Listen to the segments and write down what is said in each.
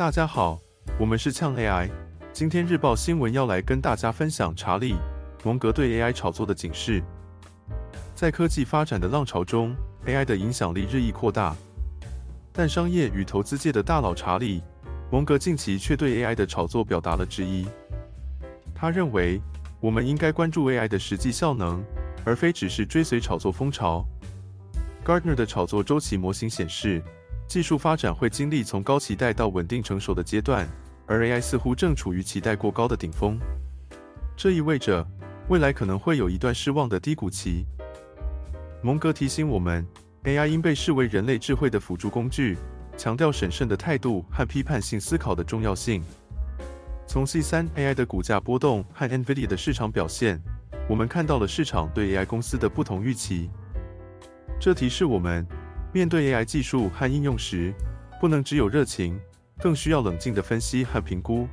大家好，我们是呛 AI。今天日报新闻要来跟大家分享查理·蒙格对 AI 炒作的警示。在科技发展的浪潮中，AI 的影响力日益扩大，但商业与投资界的大佬查理·蒙格近期却对 AI 的炒作表达了质疑。他认为，我们应该关注 AI 的实际效能，而非只是追随炒作风潮。Gardner 的炒作周期模型显示，技术发展会经历从高期待到稳定成熟的阶段，而 AI 似乎正处于期待过高的顶峰。这意味着未来可能会有一段失望的低谷期。蒙格提醒我们，AI 应被视为人类智慧的辅助工具，强调审慎的态度和批判性思考的重要性。从 C3 AI 的股价波动和 NVIDIA 的市场表现，我们看到了市场对 AI 公司的不同预期。这提示我们，面对 AI 技术和应用时，不能只有热情，更需要冷静的分析和评估。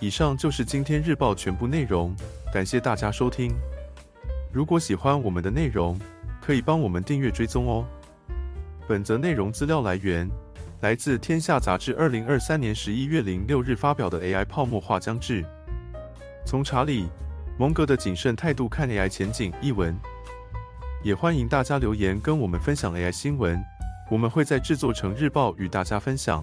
以上就是今天日报全部内容，感谢大家收听。如果喜欢我们的内容，可以帮我们订阅追踪哦。本则内容资料来源来自《天下杂志》二零二三年十一月零六日发表的 AI 泡沫化将至。从查理·蒙格的谨慎态度看 AI 前景一文。也欢迎大家留言跟我们分享 AI 新闻，我们会在制作成日报与大家分享。